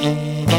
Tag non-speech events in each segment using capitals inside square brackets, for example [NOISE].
Música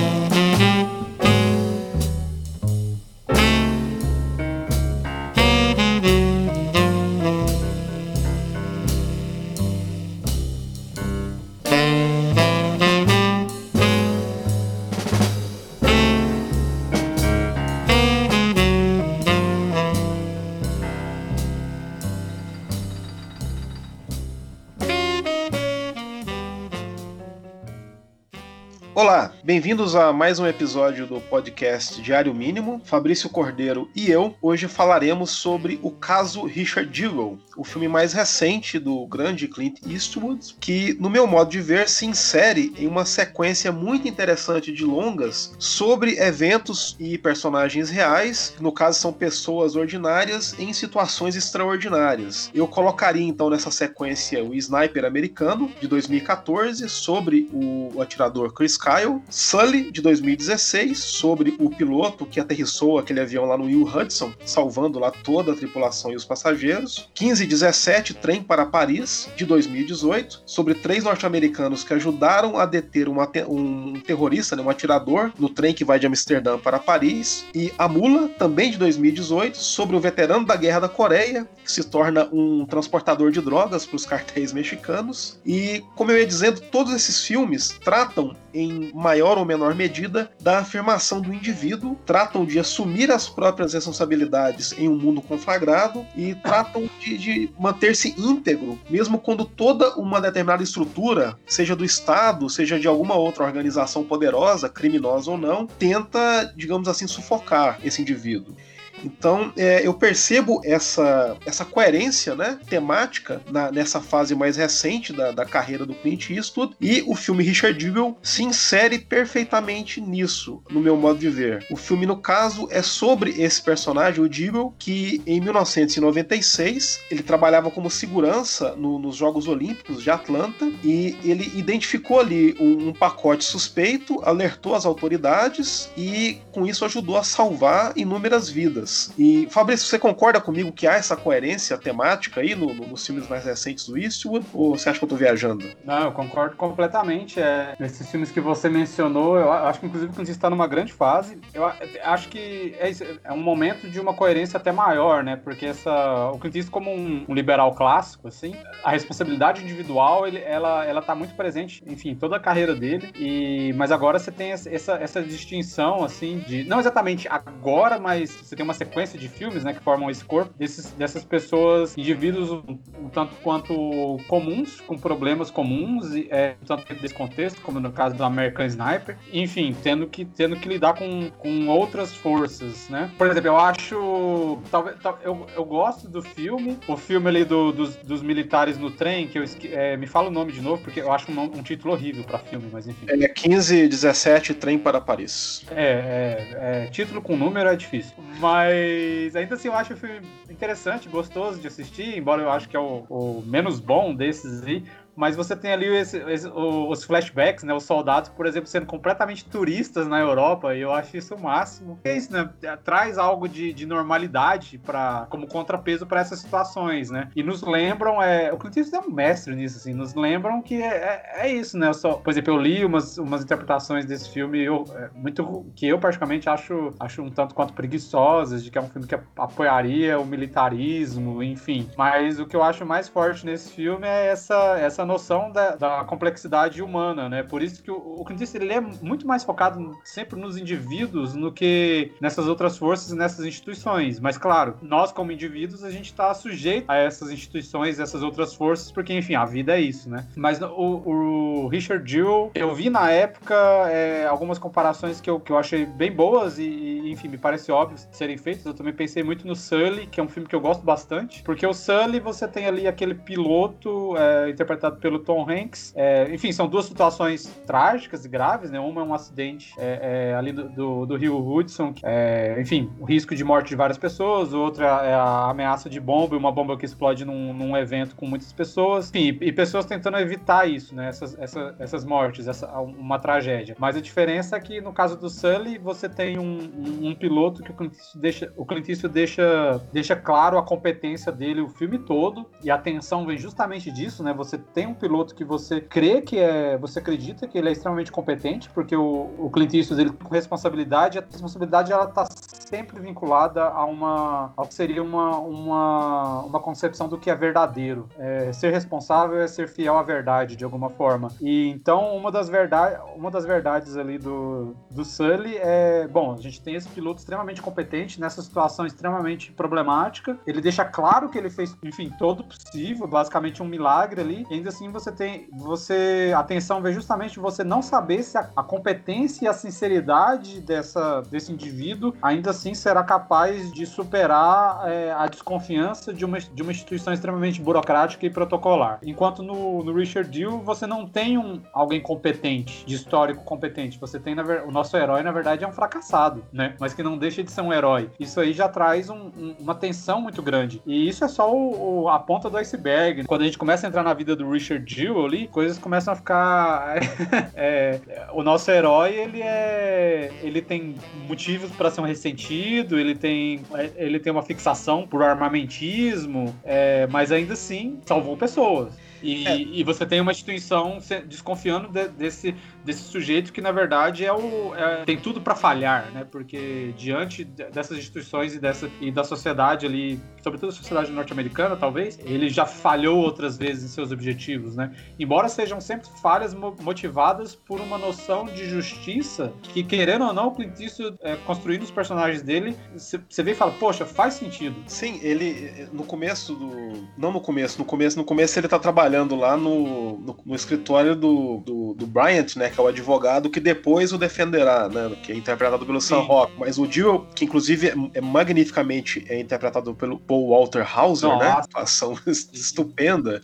Bem-vindos a mais um episódio do podcast Diário Mínimo. Fabrício Cordeiro e eu hoje falaremos sobre o caso Richard Jewell, o filme mais recente do grande Clint Eastwood, que, no meu modo de ver, se insere em uma sequência muito interessante de longas sobre eventos e personagens reais, no caso são pessoas ordinárias em situações extraordinárias. Eu colocaria então nessa sequência o Sniper Americano de 2014 sobre o atirador Chris Kyle Sully, de 2016, sobre o piloto que aterrissou aquele avião lá no Will Hudson, salvando lá toda a tripulação e os passageiros. 15 e 17, Trem para Paris, de 2018, sobre três norte-americanos que ajudaram a deter uma, um terrorista, né, um atirador, no trem que vai de Amsterdã para Paris. E A Mula, também de 2018, sobre o veterano da Guerra da Coreia, que se torna um transportador de drogas para os cartéis mexicanos. E, como eu ia dizendo, todos esses filmes tratam em maior ou menor medida, da afirmação do indivíduo, tratam de assumir as próprias responsabilidades em um mundo conflagrado e tratam de, de manter-se íntegro, mesmo quando toda uma determinada estrutura, seja do Estado, seja de alguma outra organização poderosa, criminosa ou não, tenta, digamos assim, sufocar esse indivíduo. Então, é, eu percebo essa, essa coerência né, temática na, nessa fase mais recente da, da carreira do Clint Eastwood, e o filme Richard Jewell se insere perfeitamente nisso, no meu modo de ver. O filme, no caso, é sobre esse personagem, o Jewell, que em 1996 ele trabalhava como segurança no, nos Jogos Olímpicos de Atlanta e ele identificou ali um, um pacote suspeito, alertou as autoridades e com isso ajudou a salvar inúmeras vidas. E, Fabrício, você concorda comigo que há essa coerência temática aí no, no, nos filmes mais recentes do Eastwood? Ou você acha que eu tô viajando? Não, eu concordo completamente. É, nesses filmes que você mencionou, eu acho que inclusive você está numa grande fase, eu acho que é, é um momento de uma coerência até maior, né? Porque essa, o Clint Eastwood como um, um liberal clássico, assim, a responsabilidade individual, ele, ela, ela tá muito presente, enfim, toda a carreira dele. E, mas agora você tem essa, essa distinção, assim, de não exatamente agora, mas você tem uma sequência de filmes, né, que formam esse corpo, desses, dessas pessoas, indivíduos um, um tanto quanto comuns, com problemas comuns, e, é, tanto desse contexto, como no caso do American Sniper, enfim, tendo que, tendo que lidar com, com outras forças, né? Por exemplo, eu acho, talvez, eu, eu gosto do filme, o filme ali do, dos, dos militares no trem, que eu é, me fala o nome de novo, porque eu acho um, um título horrível para filme, mas enfim. É 15, 17, Trem para Paris. É, é, é título com número é difícil, mas mas ainda assim eu acho o filme interessante, gostoso de assistir, embora eu acho que é o, o menos bom desses aí mas você tem ali esse, esse, os flashbacks, né? Os soldados, por exemplo, sendo completamente turistas na Europa, e eu acho isso o máximo. É isso, né? Traz algo de, de normalidade para como contrapeso para essas situações, né? E nos lembram, é, o Clint Eastwood é um mestre nisso, assim, nos lembram que é, é, é isso, né? Só, por exemplo, eu li umas, umas interpretações desse filme eu, é, muito que eu particularmente acho, acho um tanto quanto preguiçosas, de que é um filme que apoiaria o militarismo, enfim. Mas o que eu acho mais forte nesse filme é essa, essa essa noção da, da complexidade humana, né? Por isso que o, o Clint Eastwood ele é muito mais focado sempre nos indivíduos do que nessas outras forças, nessas instituições. Mas claro, nós como indivíduos a gente está sujeito a essas instituições, essas outras forças, porque enfim a vida é isso, né? Mas o, o Richard Jewell, eu vi na época é, algumas comparações que eu, que eu achei bem boas e, enfim me parece óbvio serem feitas. Eu também pensei muito no Sully, que é um filme que eu gosto bastante, porque o Sully você tem ali aquele piloto é, interpretado pelo Tom Hanks. É, enfim, são duas situações trágicas e graves, né? Uma é um acidente é, é, ali do, do, do, Rio Hudson, é, enfim, o risco de morte de várias pessoas, outra é a ameaça de bomba, uma bomba que explode num, num evento com muitas pessoas, enfim, e, e pessoas tentando evitar isso, né? Essas, essa, essas mortes, essa, uma tragédia. Mas a diferença é que no caso do Sully, você tem um, um um, um piloto que o Clint Eastwood deixa, o Clint Eastwood deixa, deixa claro a competência dele o filme todo, e a tensão vem justamente disso, né? Você tem um piloto que você crê que é, você acredita que ele é extremamente competente, porque o, o Clint Eastwood ele com responsabilidade, a responsabilidade ela tá sempre vinculada a uma ao que seria uma, uma, uma concepção do que é verdadeiro. É, ser responsável é ser fiel à verdade de alguma forma. E então uma das verdades, uma das verdades ali do, do Sully é, bom, a gente tem esse piloto extremamente competente nessa situação extremamente problemática. Ele deixa claro que ele fez, enfim, todo possível, basicamente um milagre ali. E ainda assim você tem, você, a atenção vem justamente você não saber se a, a competência e a sinceridade dessa, desse indivíduo ainda assim será capaz de superar é, a desconfiança de uma, de uma instituição extremamente burocrática e protocolar. Enquanto no, no Richard Deal você não tem um, alguém competente, de histórico competente. Você tem na, o nosso herói, na verdade, é um fracassado, né? Mas que não deixa de ser um herói. Isso aí já traz um, um, uma tensão muito grande. E isso é só o, o, a ponta do iceberg. Quando a gente começa a entrar na vida do Richard Deal ali, coisas começam a ficar. [LAUGHS] é, o nosso herói, ele é. Ele tem motivos para ser um ressentido, ele tem, ele tem uma fixação por armamentismo, é, mas ainda assim salvou pessoas. E, é. e, você tem uma instituição desconfiando de, desse, desse sujeito que, na verdade, é o, é, tem tudo para falhar, né? Porque diante dessas instituições e, dessa, e da sociedade ali, sobretudo a sociedade norte-americana, talvez, ele já falhou outras vezes em seus objetivos, né? Embora sejam sempre falhas motivadas por uma noção de justiça que, querendo ou não, o Clint Eastwood, é, construindo os personagens dele, você vê e fala, poxa, faz sentido. Sim, ele, no começo do... Não no começo, no começo, no começo ele tá trabalhando lá no, no, no escritório do, do, do Bryant, né? Que é o advogado que depois o defenderá, né? Que é interpretado pelo Sam Rock. Mas o Dio, que inclusive é, é, magnificamente é interpretado pelo Paul Walter Hauser, né? Nossa. né? Ação [LAUGHS] estupenda.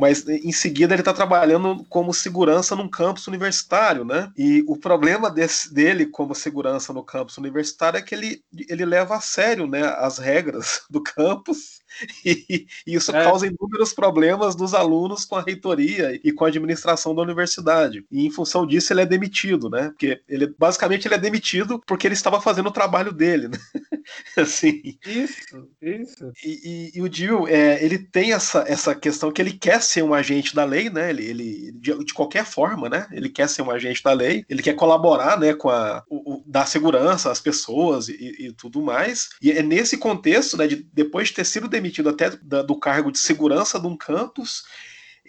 Mas em seguida ele está trabalhando como segurança num campus universitário, né? E o problema desse, dele como segurança no campus universitário é que ele, ele leva a sério, né, as regras [LAUGHS] do campus E, isso é. causa inúmeros problemas dos alunos com a reitoria e com a administração da universidade. E em função disso ele é demitido, né? Porque ele basicamente ele é demitido porque ele estava fazendo o trabalho dele, né? [LAUGHS] assim. Isso, isso. E, e, e o Dio, é, ele tem essa, essa questão que ele quer ser um agente da lei, né? Ele, ele de, de qualquer forma, né? Ele quer ser um agente da lei, ele quer colaborar, né? Com a o, o, segurança às pessoas e, e, tudo mais. E é nesse contexto, né? De, depois de ter sido demitido até do cargo de segurança de um campus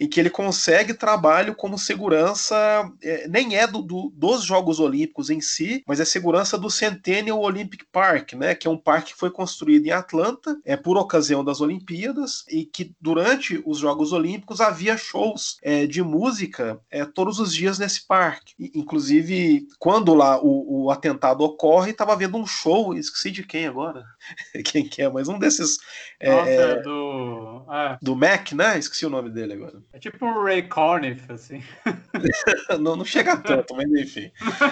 em que ele consegue trabalho como segurança, é, nem é do, do, dos Jogos Olímpicos em si, mas é segurança do Centennial Olympic Park, né, que é um parque que foi construído em Atlanta, é por ocasião das Olimpíadas, e que durante os Jogos Olímpicos havia shows é, de música é, todos os dias nesse parque. E, inclusive, quando lá o, o atentado ocorre, estava vendo um show, esqueci de quem agora, [LAUGHS] quem que é, mas um desses... É, Nossa, é, do... Ah. Do Mac, né? Esqueci o nome dele agora. É tipo o Ray Conniff, assim. [LAUGHS] não, não chega tanto, mas enfim.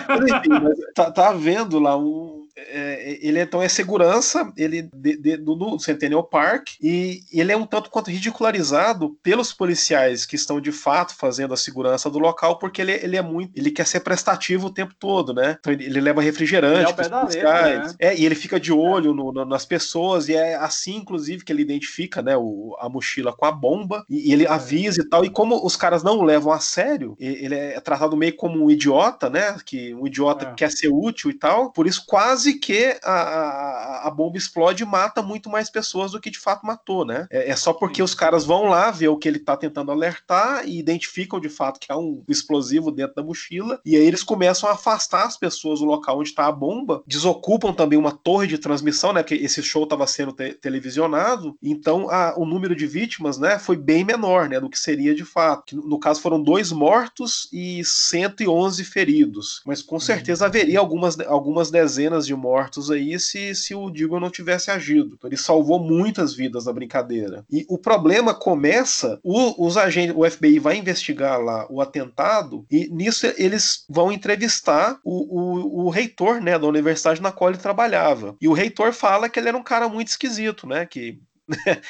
Mas, enfim, mas tá, tá vendo lá um, é, ele então é segurança ele de, de, do, do, Centennial Park e ele é um tanto quanto ridicularizado pelos policiais que estão de fato fazendo a segurança do local porque ele, ele é muito ele quer ser prestativo o tempo todo né então ele, ele leva refrigerante para os policiais né? é, e ele fica de olho no, no, nas pessoas e é assim inclusive que ele identifica né o, a mochila com a bomba e, e ele é. avisa e tal e como os caras não o levam a sério ele é tratado meio como um idiota né que um idiota é. quer ser útil e tal por isso quase que a, a, a, bomba explode e mata muito mais pessoas do que de fato matou, né? É, é, só porque os caras vão lá ver o que ele tá tentando alertar e identificam de fato que há um explosivo dentro da mochila, e aí eles começam a afastar as pessoas do local onde tá a bomba, desocupam também uma torre de transmissão, né? Porque esse show estava sendo te televisionado, então a, o número de vítimas, né, foi bem menor, né, do que seria de fato. Que, no caso foram dois mortos e 111 feridos, mas com certeza haveria algumas, algumas dezenas de mortos aí se, se o Deagle não tivesse agido. Então, ele salvou muitas vidas na brincadeira. E o problema começa, o, os agentes, o FBI vai investigar lá o atentado e nisso eles vão entrevistar o, o, o reitor né, da universidade na qual ele trabalhava. E o reitor fala que ele era um cara muito esquisito, né? Que [LAUGHS]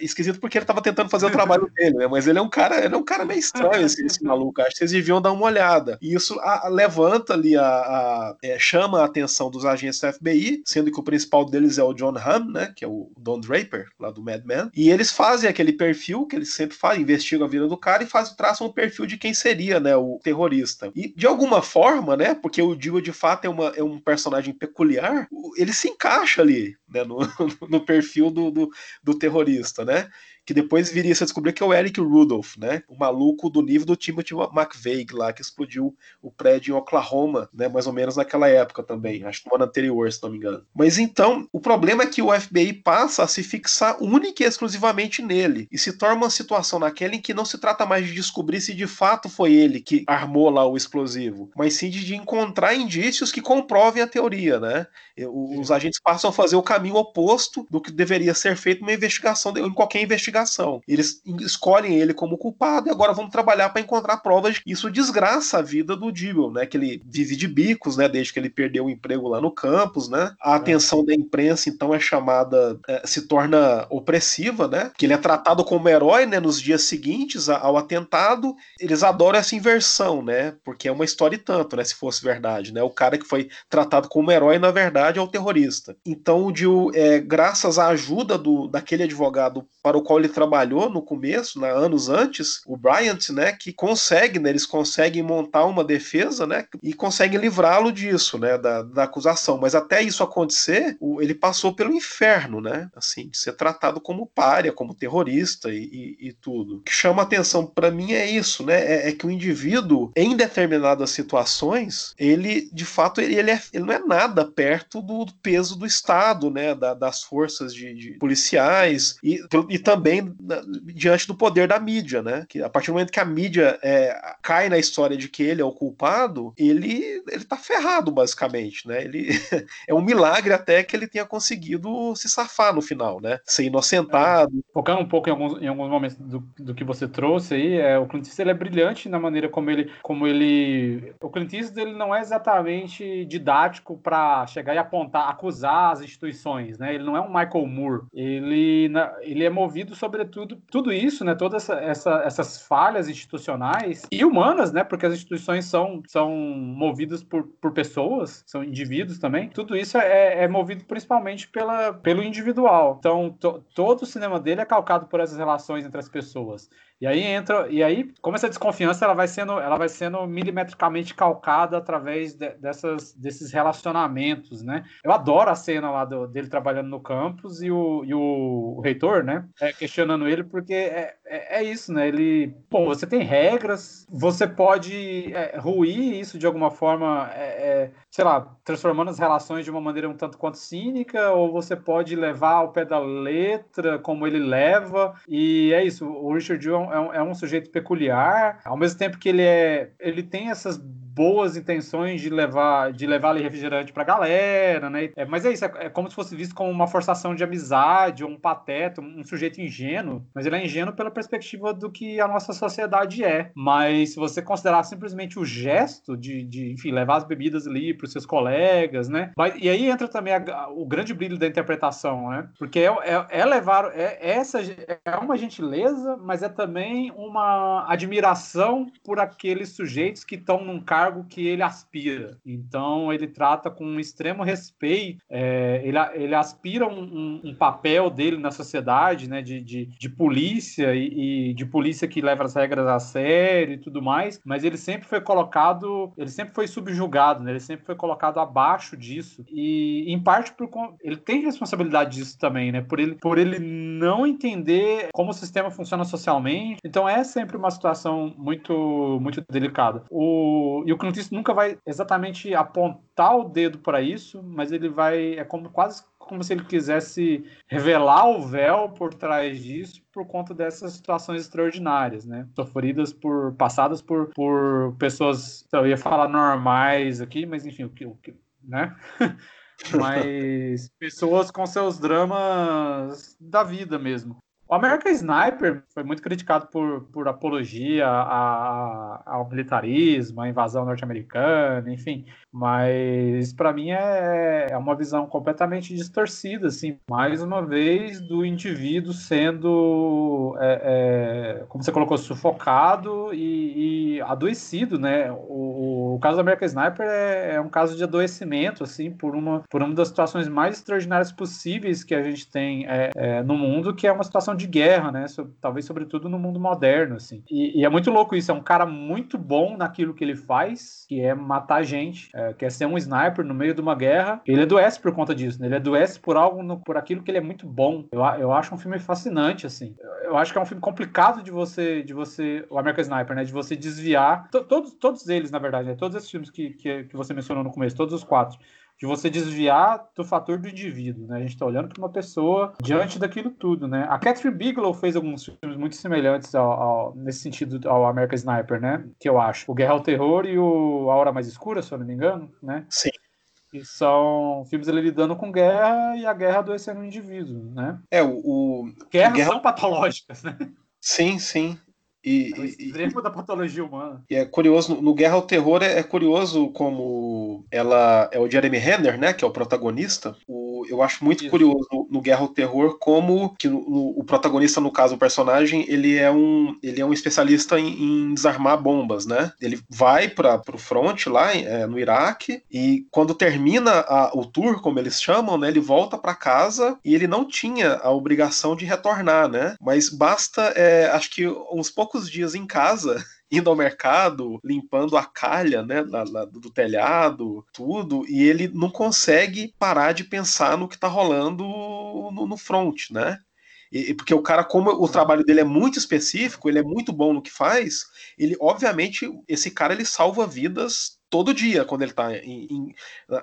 Esquisito porque ele estava tentando fazer o trabalho [LAUGHS] dele, né? Mas ele é um cara, ele é um cara meio estranho, esse, esse [LAUGHS] maluco. Acho que vocês deviam dar uma olhada. E isso a, a, levanta ali, a, a é, chama a atenção dos agentes da FBI, sendo que o principal deles é o John Hamm, né? Que é o Don Draper, lá do Mad Men. E eles fazem aquele perfil que eles sempre fazem, investigam a vida do cara e fazem, traçam um perfil de quem seria, né? O terrorista. E de alguma forma, né? Porque o Dio de fato é, uma, é um personagem peculiar, ele se encaixa ali, né? [LAUGHS] No, no perfil do, do, do terrorista, né? Que depois viria a descobrir que é o Eric Rudolph, né? O maluco do nível do Timothy McVeigh lá, que explodiu o prédio em Oklahoma, né? Mais ou menos naquela época também, acho que no ano anterior, se não me engano. Mas então, o problema é que o FBI passa a se fixar única e exclusivamente nele, e se torna uma situação naquela em que não se trata mais de descobrir se de fato foi ele que armou lá o explosivo, mas sim de encontrar indícios que comprovem a teoria, né? Os agentes passam a fazer o caminho oposto do que deveria ser feito numa investigação, em qualquer investigação investigação. Eles escolhem ele como culpado e agora vamos trabalhar para encontrar provas. Isso desgraça a vida do Dibble, né? Que ele vive de bicos, né? Desde que ele perdeu o emprego lá no campus, né? A atenção da imprensa então é chamada, é, se torna opressiva, né? Que ele é tratado como herói, né? Nos dias seguintes ao atentado, eles adoram essa inversão, né? Porque é uma história e tanto, né? Se fosse verdade, né? O cara que foi tratado como herói na verdade é o terrorista. Então o Dio, é, graças à ajuda do daquele advogado para o qual ele trabalhou no começo, né, anos antes, o Bryant, né, que consegue, né, eles conseguem montar uma defesa, né, e conseguem livrá-lo disso, né, da, da acusação. Mas até isso acontecer, o, ele passou pelo inferno, né, assim, de ser tratado como párea, como terrorista e, e, e tudo. O que chama atenção para mim é isso, né, é, é, que o indivíduo, em determinadas situações, ele, de fato, ele, ele, é, ele não é nada perto do, do peso do Estado, né, da, das forças de, de policiais e, e também também diante do poder da mídia, né? Que a partir do momento que a mídia é, cai na história de que ele é o culpado, ele, ele tá ferrado, basicamente, né? Ele [LAUGHS] é um milagre até que ele tenha conseguido se safar no final, né? Ser inocentado. É, focando um pouco em alguns, em alguns momentos do, do que você trouxe aí, é, o Clint Eastwood é brilhante na maneira como ele, como ele, o Clint Eastwood ele não é exatamente didático para chegar e apontar, acusar as instituições, né? Ele não é um Michael Moore, ele, ele é movido sobretudo, tudo isso, né, todas essa, essa, essas falhas institucionais e humanas, né, porque as instituições são, são movidas por, por pessoas, são indivíduos também, tudo isso é, é movido principalmente pela, pelo individual. Então, to, todo o cinema dele é calcado por essas relações entre as pessoas. E aí entra, e aí, como essa desconfiança ela vai sendo, ela vai sendo milimetricamente calcada através de, dessas, desses relacionamentos, né? Eu adoro a cena lá do, dele trabalhando no campus e o, e o, o reitor, né? É, questionando ele, porque é, é, é, isso, né? Ele, pô, você tem regras, você pode é, ruir isso de alguma forma, é, é, sei lá, transformando as relações de uma maneira um tanto quanto cínica, ou você pode levar ao pé da letra, como ele leva, e é isso. O Richard Jewell é um, é um sujeito peculiar, ao mesmo tempo que ele é, ele tem essas boas intenções de levar de levar ali refrigerante pra galera, né? É, mas é isso, é, é, como se fosse visto como uma forçação de amizade, ou um pateta, um sujeito ingênuo, mas ele é ingênuo pela perspectiva do que a nossa sociedade é. Mas se você considerar simplesmente o gesto de, de enfim, levar as bebidas ali pros seus colegas, né? Mas, e aí entra também a, o grande brilho da interpretação, né? Porque é, é, é levar, é, essa é uma gentileza, mas é também uma admiração por aqueles sujeitos que estão num cargo cargo que ele aspira. Então ele trata com um extremo respeito, é, ele, ele aspira um, um, um, papel dele na sociedade, né, de, de, de polícia e, e, de polícia que leva as regras a sério e tudo mais, mas ele sempre foi colocado, ele sempre foi subjugado, né, ele sempre foi colocado abaixo disso e em parte por ele tem responsabilidade disso também, né, por ele por ele não entender como o sistema funciona socialmente. Então é sempre uma situação muito muito delicada. O, e o Clint nunca vai exatamente apontar o dedo para isso, mas ele vai. É como quase como se ele quisesse revelar o véu por trás disso por conta dessas situações extraordinárias, né? Sofridas por. passadas por, por pessoas. Eu ia falar normais aqui, mas enfim, o que. O que né? [LAUGHS] mas [LAUGHS] pessoas com seus dramas da vida mesmo. O American Sniper foi muito criticado por, por apologia a, ao militarismo, à invasão norte-americana, enfim. Mas para mim é, é uma visão completamente distorcida, assim, mais uma vez do indivíduo sendo, é, é, como você colocou, sufocado e, e adoecido, né? O, o, caso do American Sniper é, é, um caso de adoecimento, assim, por uma, por uma das situações mais extraordinárias possíveis que a gente tem é, é, no mundo, que é uma situação de guerra, né? So, talvez sobretudo no mundo moderno, assim. E, e, é muito louco isso. É um cara muito bom naquilo que ele faz, que é matar gente. É, quer ser um sniper no meio de uma guerra. Ele adoece por conta disso, né? Ele adoece por algo, no, por aquilo que ele é muito bom. Eu, eu acho um filme fascinante, assim. Eu, eu acho que é um filme complicado de você, de você, o American Sniper, né? De você desviar. Todos, todos eles, na verdade, né? Todos esses filmes que, que, que você mencionou no começo, todos os quatro de você desviar do fator do indivíduo, né? A gente está olhando para uma pessoa diante daquilo tudo, né? A Catherine Bigelow fez alguns filmes muito semelhantes ao, ao, nesse sentido ao American Sniper, né? Que eu acho. O Guerra ao Terror e o A Hora Mais Escura, se eu não me engano, né? Sim. Que são filmes ele lidando com guerra e a guerra adoecendo o indivíduo, né? É, o... o... Guerras guerra... são patológicas, né? Sim, sim. E, é o extremo e, da patologia humana. E é curioso, no Guerra ao Terror é, é, curioso como ela é o Jeremy Renner, né, que é o protagonista. O, eu acho muito Isso. curioso no, no, Guerra ao Terror como que no, no, o protagonista, no caso, o personagem, ele é um, ele é um especialista em, em desarmar bombas, né? Ele vai para o front lá é, no Iraque e quando termina a, o tour, como eles chamam, né, ele volta para casa e ele não tinha a obrigação de retornar, né? Mas basta, é, acho que uns poucos poucos dias em casa, [LAUGHS] indo ao mercado, limpando a calha né, na, na, do telhado, tudo, e ele não consegue parar de pensar no que está rolando no, no front, né? Porque o cara, como o trabalho dele é muito específico, ele é muito bom no que faz, ele, obviamente, esse cara ele salva vidas todo dia quando ele está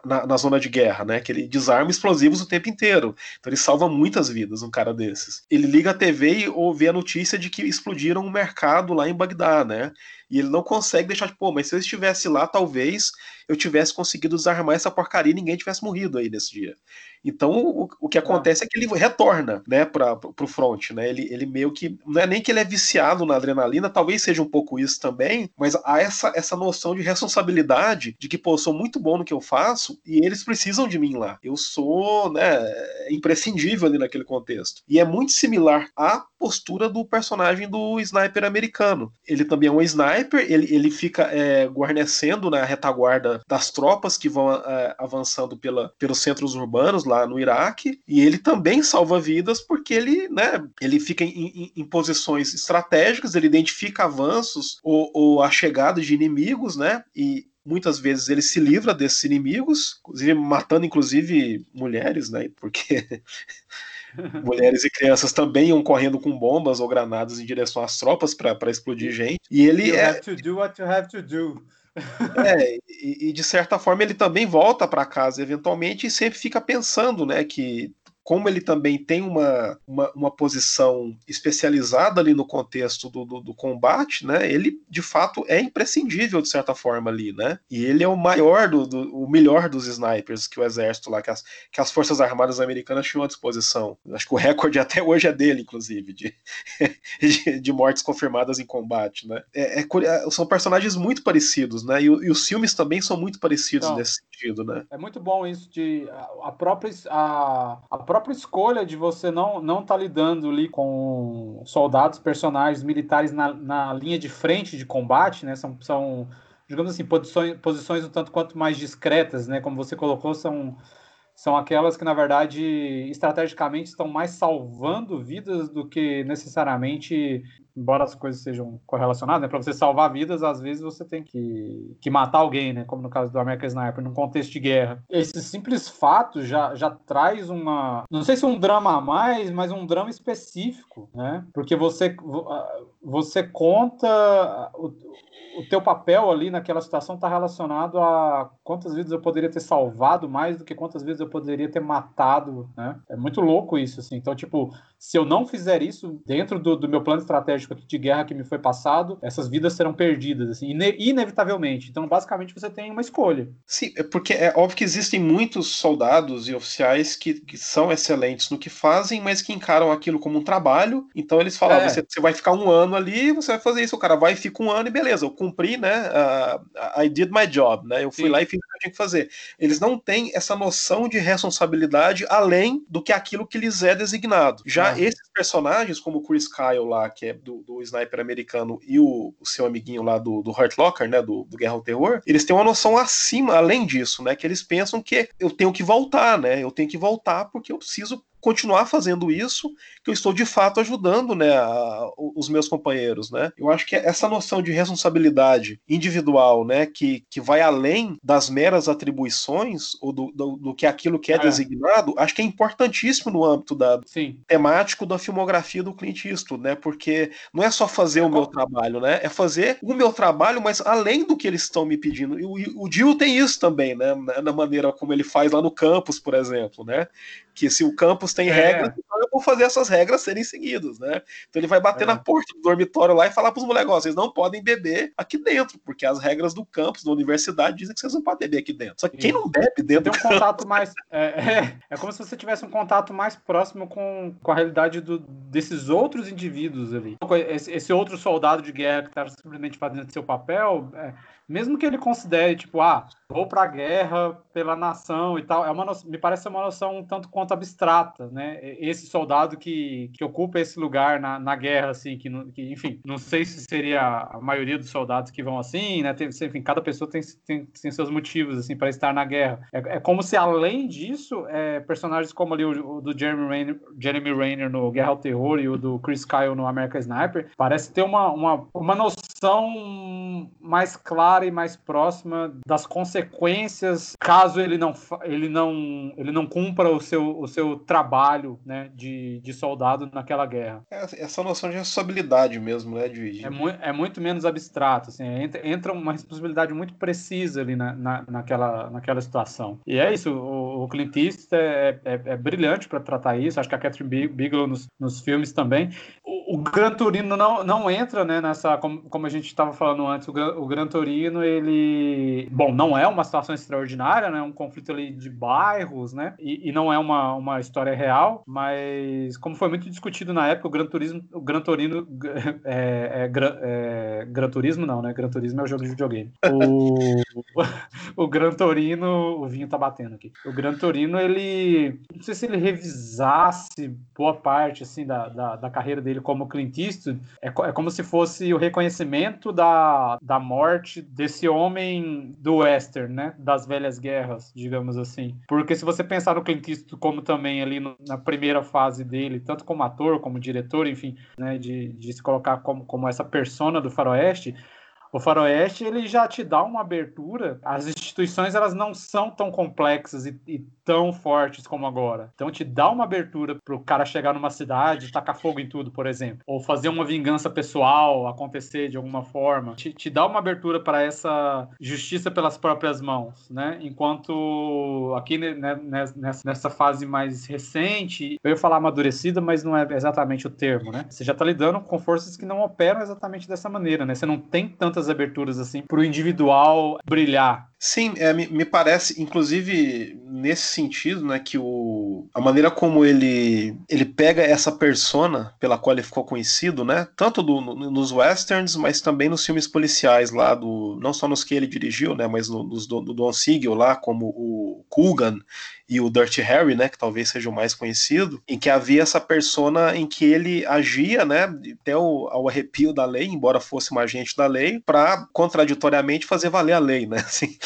na, na, zona de guerra, né? Que ele desarma explosivos o tempo inteiro. Então ele salva muitas vidas, um cara desses. Ele liga a TV e ouve a notícia de que explodiram um mercado lá em Bagdá, né? E ele não consegue deixar de, pô, mas se eu estivesse lá, talvez eu tivesse conseguido desarmar essa porcaria e ninguém tivesse morrido aí nesse dia. Então, o, o que acontece é. é que ele retorna, né, para o front, né? Ele, ele meio que não é nem que ele é viciado na adrenalina, talvez seja um pouco isso também, mas há essa, essa noção de responsabilidade de que, pô, eu sou muito bom no que eu faço e eles precisam de mim lá. Eu sou, né, imprescindível ali naquele contexto. E é muito similar à postura do personagem do sniper americano. Ele também é um sniper ele, ele fica é, guarnecendo na retaguarda das tropas que vão é, avançando pela, pelos centros urbanos lá no Iraque, e ele também salva vidas porque ele, né, ele fica em, em, em posições estratégicas, ele identifica avanços ou, ou a chegada de inimigos, né, e muitas vezes ele se livra desses inimigos, inclusive matando inclusive mulheres, né, porque [LAUGHS] mulheres e crianças também iam correndo com bombas ou granadas em direção às tropas para explodir gente. E ele you é. Have to do what you have to do. [LAUGHS] é, e, e, de certa forma ele também volta para casa eventualmente e sempre fica pensando, né, que como ele também tem uma, uma, uma, posição especializada ali no contexto do, do, do, combate, né? Ele de fato é imprescindível de certa forma ali, né? E ele é o maior do, do o melhor dos snipers que o exército lá, que as, que as forças armadas americanas tinham à disposição. Acho que o recorde [LAUGHS] até hoje é dele, inclusive, de, [LAUGHS] de, de mortes confirmadas em combate, né? É, é, é são personagens muito parecidos, né? E, e, os filmes também são muito parecidos então, nesse sentido, né? É muito bom isso de a própria a, a própria escolha de você não não tá lidando ali com soldados, personagens militares na, na linha de frente de combate, né? São, são digamos assim, posições, posições um tanto quanto mais discretas, né? Como você colocou, são são aquelas que, na verdade, estrategicamente estão mais salvando vidas do que necessariamente embora as coisas sejam correlacionadas, né, para você salvar vidas, às vezes você tem que, que matar alguém, né, como no caso do American Sniper, num contexto de guerra. Esse simples fato já, já traz uma, não sei se um drama a mais, mas um drama específico, né, porque você, você conta o, o teu papel ali naquela situação está relacionado a quantas vidas eu poderia ter salvado mais do que quantas vezes eu poderia ter matado, né? É muito louco isso, assim. Então, tipo, se eu não fizer isso dentro do, do meu plano estratégico estratégico de guerra que me foi passado, essas vidas serão perdidas, assim, ine inevitavelmente. Então, basicamente, você tem uma escolha. Sim, é porque é óbvio que existem muitos soldados e oficiais que, que são excelentes no que fazem, mas que encaram aquilo como um trabalho. Então eles falam: é. você, você, vai ficar um ano ali, você vai fazer isso. O cara vai e fica um ano e beleza, eu cumpri, né? Uh, I did my job, né? Eu fui Sim. lá e fiz o que eu tinha que fazer. Eles não têm essa noção de responsabilidade além do que aquilo que lhes é designado. Já é. esses personagens, como o Chris Kyle lá, que é do, do sniper americano, e o, o, seu amiguinho lá do, do Hurt Locker, né? Do, do Guerra ao Terror, eles têm uma noção acima, além disso, né? Que eles pensam que eu tenho que voltar, né? Eu tenho que voltar porque eu preciso continuar fazendo isso, que eu estou de fato ajudando né, a, os meus companheiros. Né? Eu acho que essa noção de responsabilidade individual, né, que, que vai além das meras atribuições ou do, do, do que aquilo que é, é, designado, acho que é importantíssimo no âmbito da, temático da filmografia do Clint Eastwood, né? Porque não é só fazer é o meu trabalho, né? É fazer o meu trabalho, mas além do que eles estão me pedindo. E o, o Dio tem isso também, né? Na maneira como ele faz lá no campus, por exemplo, né? Que se o campus tem é. regras, então eu vou fazer essas regras serem seguidas, né? Então ele vai bater é. na porta do dormitório lá e falar pros moleques, vocês não podem beber aqui dentro, porque as regras do campus, da universidade, dizem que vocês não podem beber aqui dentro. Só que quem não bebe dentro tem um contato mais. É, é, é, como se você tivesse um contato mais próximo com, com a realidade do, desses outros indivíduos ali. Esse, esse outro soldado de guerra que está simplesmente fazendo seu papel. Mesmo que ele considere, tipo, ah, vou para a guerra pela nação e tal, é uma me parece uma noção um tanto quanto abstrata, né? Esse soldado que, que ocupa esse lugar na, na guerra, assim, que, que, enfim, não sei se seria a maioria dos soldados que vão assim, né? Tem, enfim, cada pessoa tem, tem, tem seus motivos, assim, para estar na guerra. É, é, como se, além disso, é, personagens como ali o, o do Jeremy Renner, Jeremy Renner no Guerra ao Terror e o do Chris Kyle no American Sniper, parece ter uma, uma, uma noção mais clara clara e mais próxima das consequências caso ele não, ele não, ele não cumpra o seu, o seu trabalho né, de, de soldado naquela guerra. É, essa noção de responsabilidade mesmo, né, de... É, mu é muito menos abstrato, assim, entra, entra uma responsabilidade muito precisa ali na, na, naquela, naquela situação. E é isso, o, o Clint Eastwood é, é, é brilhante para tratar isso, acho que a Catherine Bigelow nos, nos filmes também. O, Gran Turino não, não entra né, nessa, como, como a gente estava falando antes, o, o Gran Turino ele, bom, não é uma situação extraordinária, né? É um conflito ali de bairros, né? E, e, não é uma, uma história real, mas como foi muito discutido na época, o Gran Turismo, o Gran Torino é, é, é, Gran Turismo não, né? Gran Turismo é o jogo de videogame. O, o Gran Torino, o vinho tá batendo aqui. O Gran Torino, ele, não sei se ele revisasse boa parte, assim, da, da, da carreira dele como Clint Eastwood, é, é como se fosse o reconhecimento da, da morte desse homem do western, né? Das velhas guerras, digamos assim. Porque se você pensar no Clint Eastwood como também ali no, na primeira fase dele, tanto como ator, como diretor, enfim, né? De, de se colocar como, como essa persona do faroeste, o faroeste ele já te dá uma abertura. As instituições elas não são tão complexas e, e tão fortes como agora. Então te dá uma abertura para o cara chegar numa cidade tacar fogo em tudo, por exemplo, ou fazer uma vingança pessoal acontecer de alguma forma. Te, te dá uma abertura para essa justiça pelas próprias mãos, né? Enquanto aqui né, nessa, nessa fase mais recente, eu ia falar amadurecida, mas não é exatamente o termo, né? Você já está lidando com forças que não operam exatamente dessa maneira, né? Você não tem tantas aberturas assim para o individual brilhar. Sim, é, me, me, parece, inclusive nesse sentido, né, que o, a maneira como ele ele pega essa persona pela qual ele ficou conhecido, né, tanto do, no, nos westerns, mas também nos filmes policiais lá do, não só nos que ele dirigiu, né, mas no, nos do, do Don Siegel lá, como o Coogan e o Dirty Harry, né, que talvez seja o mais conhecido, em que havia essa persona em que ele agia, né, até o, ao arrepio da lei, embora fosse um agente da lei, para contraditoriamente fazer valer a lei, né, [LAUGHS] assim,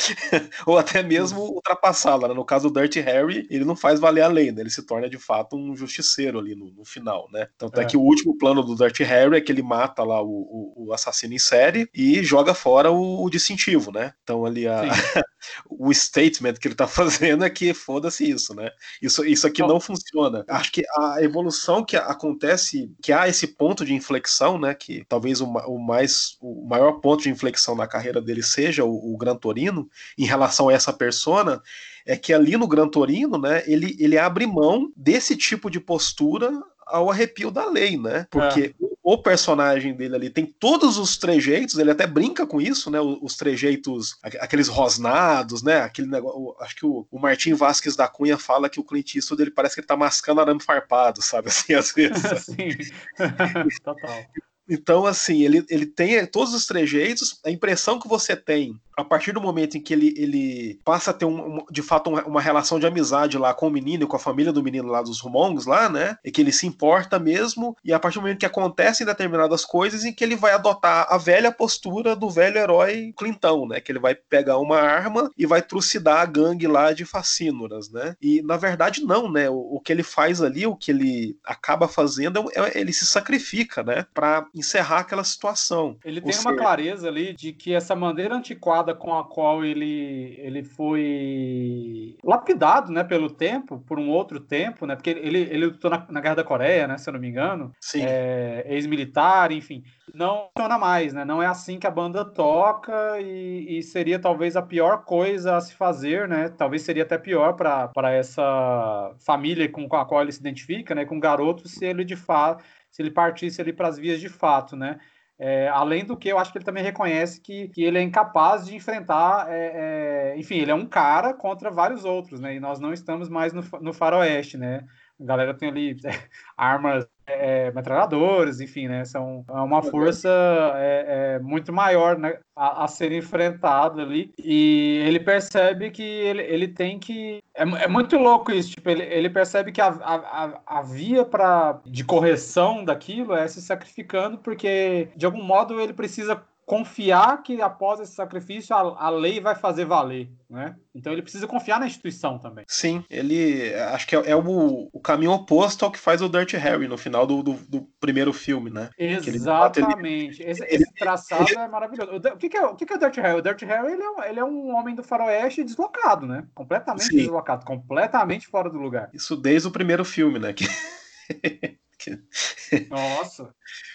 ou até mesmo ultrapassá-la. Né? No caso do Dirty Harry, ele não faz valer a lei, né, ele se torna de fato um justiceiro ali no, no final, né. Tanto é. é. que o último plano do Dirty Harry é que ele mata lá o, o, o assassino em série e joga fora o, distintivo, né. Então ali a, [LAUGHS] o statement que ele está fazendo é que foda-se isso, né? Isso, isso aqui não funciona. Acho que a evolução que acontece, que há esse ponto de inflexão, né? Que talvez o, o mais, o maior ponto de inflexão na carreira dele seja o, o Gran Torino, em relação a essa persona, é que ali no Gran Torino, né? Ele, ele abre mão desse tipo de postura ao arrepio da lei, né? Porque é o personagem dele ali tem todos os trejeitos, ele até brinca com isso, né? Os trejeitos, aqueles rosnados, né? Aquele negócio. Acho que o, o Martim Vasquez da Cunha fala que o Clint Eastwood ele parece que ele tá mascando arame farpado, sabe? Assim, às [LAUGHS] vezes. Sim, [LAUGHS] total. Então, assim, ele, ele tem todos os trejeitos, a impressão que você tem a partir do momento em que ele, ele passa a ter um, um, de fato uma, uma, relação de amizade lá com o menino e com a família do menino lá dos Rumongos lá, né? E que ele se importa mesmo, e a partir do momento que acontecem determinadas coisas em que ele vai adotar a velha postura do velho herói Clintão, né? Que ele vai pegar uma arma e vai trucidar a gangue lá de facínoras, né? E na verdade não, né? O, o que ele faz ali, o que ele acaba fazendo é, é ele se sacrifica, né? Para encerrar aquela situação. Ele tem uma clareza ali de que essa maneira antiquada com a qual ele, ele foi lapidado, né, pelo tempo, por um outro tempo, né, porque ele, ele lutou na, na Guerra da Coreia, né, se eu não me engano. É, ex-militar, enfim, não funciona mais, né, não é assim que a banda toca e, e, seria talvez a pior coisa a se fazer, né, talvez seria até pior para essa família com a qual ele se identifica, né, com o garoto, se ele de fato, se ele partisse ali para as vias de fato, né, é, além do que, eu acho que ele também reconhece que, que ele é incapaz de enfrentar. É, é, enfim, ele é um cara contra vários outros, né? E nós não estamos mais no, no faroeste, né? A galera tem ali [LAUGHS] armas é, metralhadores, enfim, né? São é uma força é, é, muito maior né, a, a, ser enfrentada ali. E ele percebe que ele, ele tem que. É, é muito louco isso. Tipo, ele, ele percebe que a, a, a via pra, de correção daquilo é se sacrificando, porque de algum modo ele precisa confiar que após esse sacrifício a, a, lei vai fazer valer, né? Então ele precisa confiar na instituição também. Sim, ele acho que é, é o, o, caminho oposto ao que faz o Dirty Harry no final do, do, do primeiro filme, né? Exatamente. Ele, esse, ele, esse, traçado ele, é maravilhoso. O, que, que, é, o que, que é o Dirty Harry? O Dirty Harry ele é, um, ele é um homem do faroeste deslocado, né? Completamente Sim. deslocado, completamente fora do lugar. Isso desde o primeiro filme, né? Que... [LAUGHS] Nossa.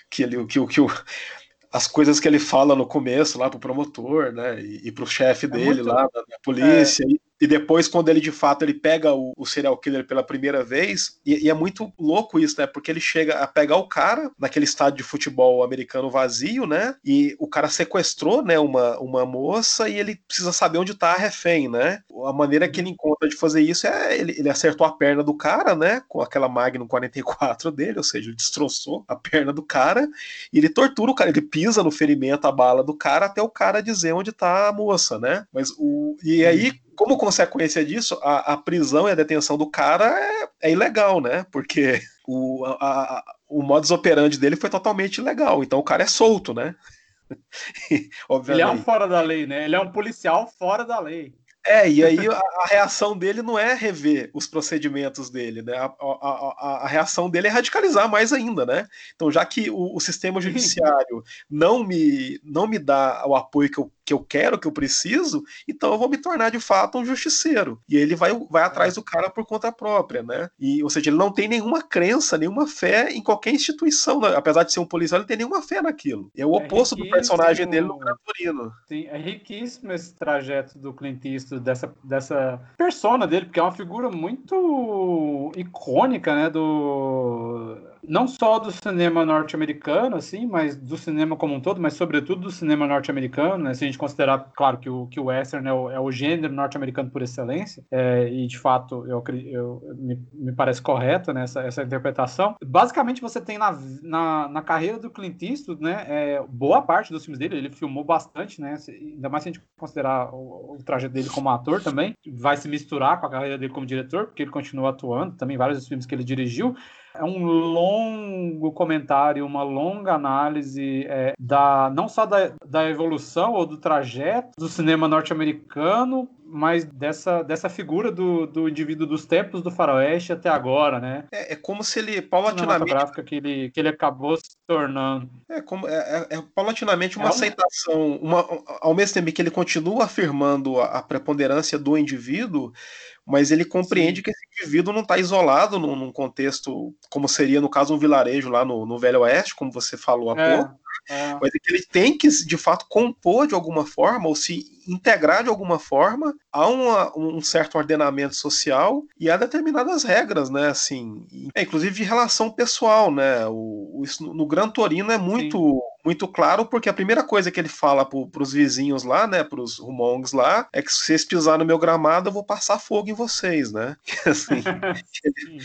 Que, ele, que, que, que o, as coisas que ele fala no começo lá pro promotor, né, e, e pro chefe é dele muito... lá da, da polícia, é. E depois, quando ele de fato ele pega o, o serial killer pela primeira vez, e, e, é muito louco isso, né? Porque ele chega a pegar o cara naquele estádio de futebol americano vazio, né? E o cara sequestrou, né, uma, uma moça e ele precisa saber onde tá a refém, né? A maneira que ele encontra de fazer isso é ele, ele acertou a perna do cara, né? Com aquela Magnum 44 dele, ou seja, ele destroçou a perna do cara e ele tortura o cara, ele pisa no ferimento, a bala do cara até o cara dizer onde tá a moça, né? Mas o. E aí como consequência disso, a, a, prisão e a detenção do cara é, é ilegal, né? Porque o, a, a, o modus operandi dele foi totalmente ilegal. Então o cara é solto, né? [LAUGHS] Ele é um fora da lei, né? Ele é um policial fora da lei. É, e aí a, reação dele não é rever os procedimentos dele, né? A, a, a, reação dele é radicalizar mais ainda, né? Então, já que o, o sistema judiciário não me, não me dá o apoio que eu que eu quero, que eu preciso, então eu vou me tornar de fato um justiceiro. E ele vai, vai atrás do cara por conta própria, né? E, ou seja, ele não tem nenhuma crença, nenhuma fé em qualquer instituição, né? apesar de ser um policial, ele tem nenhuma fé naquilo. É o é oposto do personagem dele no Gran Turino. Sim, é riquíssimo esse trajeto do Clint Eastwood, dessa, dessa persona dele, porque é uma figura muito icônica, né, do não só do cinema norte-americano, assim, mas do cinema como um todo, mas sobretudo do cinema norte-americano, né? Se a gente considerar, claro, que o, que o western é o, é o gênero norte-americano por excelência, é, e de fato eu, eu me, me, parece correta né, essa, essa interpretação. Basicamente, você tem na, na, na carreira do Clint Eastwood, né, é, boa parte dos filmes dele, ele filmou bastante, né? Ainda mais se a gente considerar o, o trajeto dele como ator também, vai se misturar com a carreira dele como diretor, porque ele continua atuando, também vários dos filmes que ele dirigiu. É um longo comentário, uma longa análise é, da não só da, da evolução ou do trajeto do cinema norte-americano, mas dessa, dessa figura do, do indivíduo dos tempos do faroeste até agora, né? É, é como se ele paulatinamente... que ele, que ele acabou se tornando. É, como, é, é, é paulatinamente uma é aceitação, uma, ao mesmo tempo que ele continua afirmando a, a preponderância do indivíduo, mas ele compreende Sim. que esse indivíduo não está isolado num, num, contexto como seria, no caso, um vilarejo lá no, no Velho Oeste, como você falou há é. pouco, É. Mas é que ele tem que, de fato, compor de alguma forma, ou se integrar de alguma forma a uma, um certo ordenamento social e a determinadas regras, né? Assim, é, inclusive de relação pessoal, né? O, o no Gran Torino é muito. Sim muito claro, porque a primeira coisa que ele fala pro, pros vizinhos lá, né, pros Humongs lá, é que se vocês pisarem no meu gramado, eu vou passar fogo em vocês, né? [LAUGHS] assim, [LAUGHS]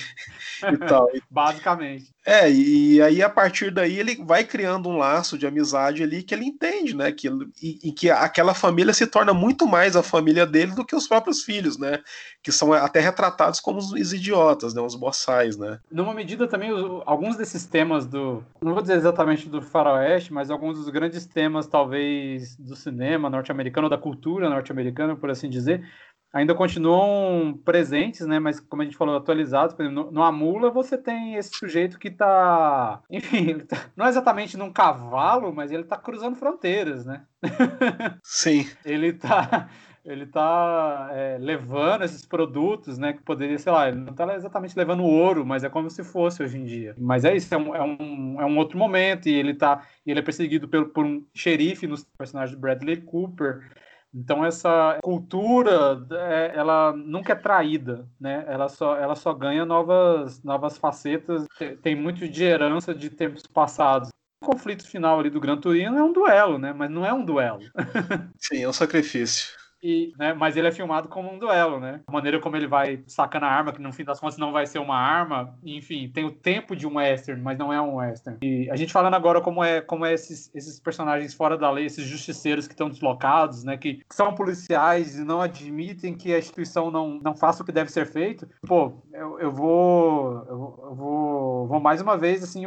[LAUGHS] e tal. [LAUGHS] Basicamente. É, e aí a partir daí ele vai criando um laço de amizade ali que ele entende, né? Que, e, e, que aquela família se torna muito mais a família dele do que os próprios filhos, né? Que são até retratados como os idiotas, né? Os boçais, né? Numa medida também, alguns desses temas do. Não vou dizer exatamente do faroeste, mas alguns dos grandes temas, talvez, do cinema norte-americano, ou da cultura norte-americana, por assim dizer, ainda continuam presentes, né? Mas como a gente falou, atualizados. Por exemplo, no, Amula você tem esse sujeito que tá, [LAUGHS] enfim, tá, não é exatamente num cavalo, mas ele tá cruzando fronteiras, né? [LAUGHS] Sim. ele tá ele tá é, levando esses produtos, né? Que poderia, sei lá, ele não tá exatamente levando ouro, mas é como se fosse hoje em dia. Mas é isso, é um, é um, é um outro momento, e ele tá. E ele é perseguido pelo, por um xerife no personagem de Bradley Cooper. Então essa cultura, é, ela nunca é traída, né? Ela só, ela só ganha novas, novas facetas. Tem muito de herança de tempos passados. O conflito final ali do Gran Turino é um duelo, né? Mas não é um duelo. [LAUGHS] Sim, é um sacrifício. E, né, mas ele é filmado como um duelo, né? A maneira como ele vai sacando a arma, que no fim das contas não vai ser uma arma, enfim, tem o tempo de um western, mas não é um western. E a gente falando agora como é, como é esses, esses personagens fora da lei, esses justiceiros que estão deslocados, né? Que, são policiais e não admitem que a instituição não, não faça o que deve ser feito. Pô, eu, eu vou. Eu, vou, vou mais uma vez, assim,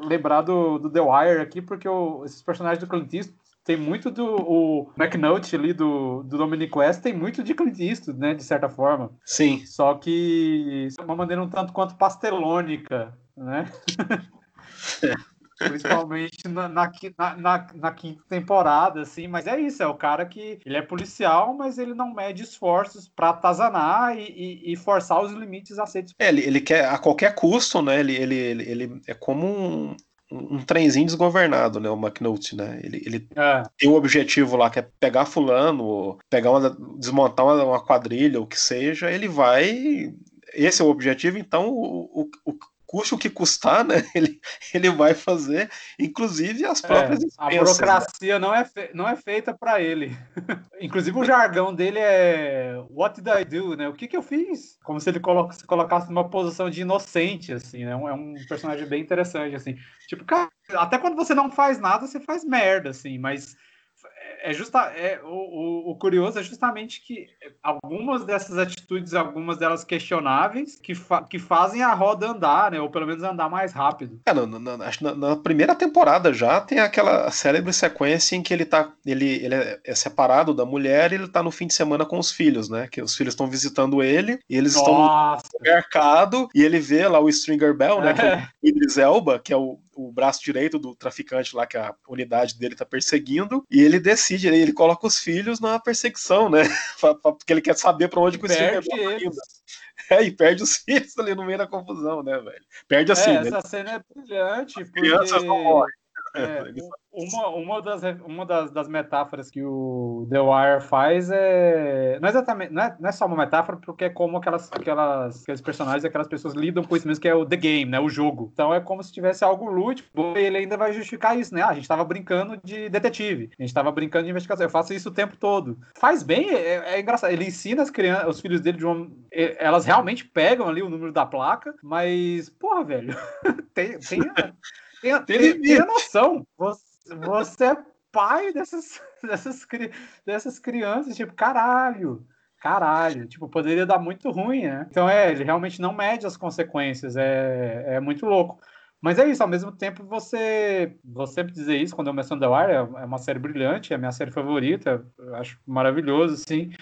lembrar do, do The Wire aqui, porque eu, esses personagens do Clint Eastwood tem muito do o McNulty ali do, do Dominic West, tem muito de Clint Eastwood, né, de certa forma. Sim. Só que de uma maneira um tanto quanto pastelônica, né? [LAUGHS] Principalmente na, na, na, na, quinta temporada, assim, mas é isso, é o cara que ele é policial, mas ele não mede esforços para atazanar e, e, e, forçar os limites aceitos. É, ele, ele quer a qualquer custo, né? Ele, ele, ele, ele é como um, um trenzinho desgovernado, né? O McNulty, né? Ele, ele é. tem um objetivo lá que é pegar fulano, pegar uma, desmontar uma, uma quadrilha, o que seja, ele vai. Esse é o objetivo, então o, o, o custe o que custar, né? [LAUGHS] Ele, ele vai fazer, inclusive as próprias é, A né? burocracia né? não, é fe... não é feita para ele. [LAUGHS] inclusive o jargão dele é What did I do, né? O que que eu fiz? Como se ele colo... se colocasse numa posição de inocente, assim, né? É um personagem bem interessante, assim. Tipo, cara, até quando você não faz nada, você faz merda, assim, mas é justa, é, o, o, curioso é justamente que algumas dessas atitudes, algumas delas questionáveis, que, fa, que fazem a roda andar, né? Ou pelo menos andar mais rápido. É, acho na, na, primeira temporada já tem aquela célebre sequência em que ele tá. Ele, ele é, é separado da mulher e ele tá no fim de semana com os filhos, né? Que os filhos estão visitando ele e eles Nossa. estão no mercado e ele vê lá o Stringer Bell, né? É. Que é o Idris Elba, que é o, o braço direito do traficante lá que a unidade dele tá perseguindo, e ele decide, ele, coloca os filhos na perseguição, né? [LAUGHS] Porque ele quer saber para onde que o Steve tá indo. É, e perde os filhos ali no meio da confusão, né, velho? Perde assim. É, né? Essa cena é brilhante. Porque... Crianças não morrem. É, [LAUGHS] uma uma, das, uma das, das, metáforas que o The Wire faz é. Não é exatamente. Não é, não é só uma metáfora, porque é como aquelas, aquelas, aqueles personagens, aquelas pessoas lidam com isso mesmo, que é o The Game, né? O jogo. Então é como se tivesse algo lúdico. E ele ainda vai justificar isso, né? Ah, a gente tava brincando de detetive. A gente tava brincando de investigação. Eu faço isso o tempo todo. Faz bem, é, é engraçado. Ele ensina as crianças, os filhos dele de uma. Elas realmente pegam ali o número da placa, mas, porra, velho, [LAUGHS] tem, tem, Tenha, tenha, tenha noção. Você, você é pai dessas, [LAUGHS] dessas, dessas crianças, tipo, caralho. Caralho, tipo, poderia dar muito ruim, né? Então é, ele realmente não mede as consequências, é, é muito louco. Mas é isso, ao mesmo tempo você. Vou sempre dizer isso quando eu menciono The Wire, é uma série brilhante, é a minha série favorita, acho maravilhoso, assim.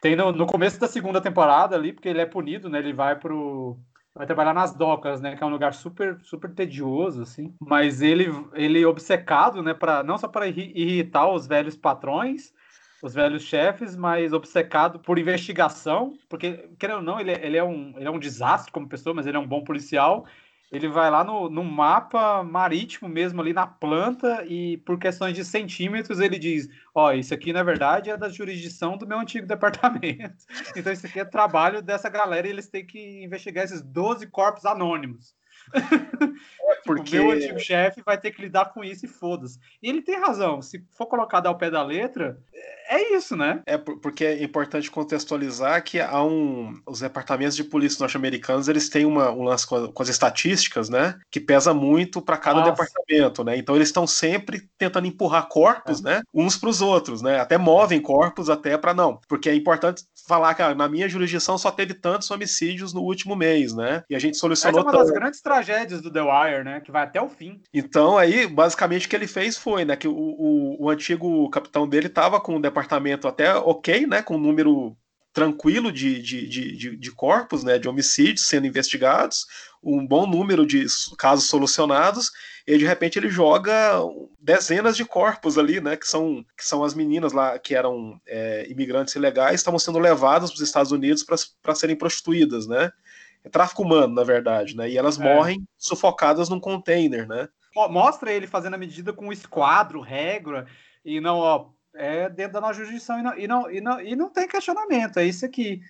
Tem no, no, começo da segunda temporada ali, porque ele é punido, né? Ele vai pro, vai trabalhar nas docas, né, que é um lugar super super tedioso assim, mas ele ele obcecado, né, para não só para irritar os velhos patrões, os velhos chefes, mas obcecado por investigação, porque querendo ou não, ele, ele é um ele é um desastre como pessoa, mas ele é um bom policial. Ele vai lá no, no mapa marítimo mesmo, ali na planta, e por questões de centímetros ele diz: Ó, oh, isso aqui na verdade é da jurisdição do meu antigo departamento. [LAUGHS] Então isso aqui é trabalho dessa galera e eles têm que investigar esses 12 corpos anônimos. É porque... o meu antigo chefe vai ter que lidar com isso e foda-se. E ele tem razão. Se for colocado ao pé da letra, é isso, né? É porque é importante contextualizar que há um. Os departamentos de polícia norte-americanos eles têm uma, um lance com, as estatísticas, né? Que pesa muito para cada Nossa. departamento, né? Então eles estão sempre tentando empurrar corpos, é. né? Uns para os outros, né? Até movem corpos até para não. Porque é importante falar que ah, na minha jurisdição só teve tantos homicídios no último mês, né? E a gente solucionou. Essa é uma das grandes tragédias do The Wire, né? Que vai até o fim. Então aí, basicamente, o que ele fez foi, né? Que o, o, o antigo capitão dele tava com o departamento departamento até ok, né, com um número tranquilo de, de, de, de, corpos, né, de homicídios sendo investigados, um bom número de casos solucionados, e de repente ele joga dezenas de corpos ali, né, que são, que são as meninas lá que eram é, imigrantes ilegais, estavam sendo levadas para os Estados Unidos para serem prostituídas, né, é tráfico humano, na verdade, né, e elas é. morrem sufocadas num container, né. Mostra ele fazendo a medida com esquadro, regra, e não, ó, é dentro da nossa jurisdição e não, e não, e não, e não tem questionamento, é isso aqui.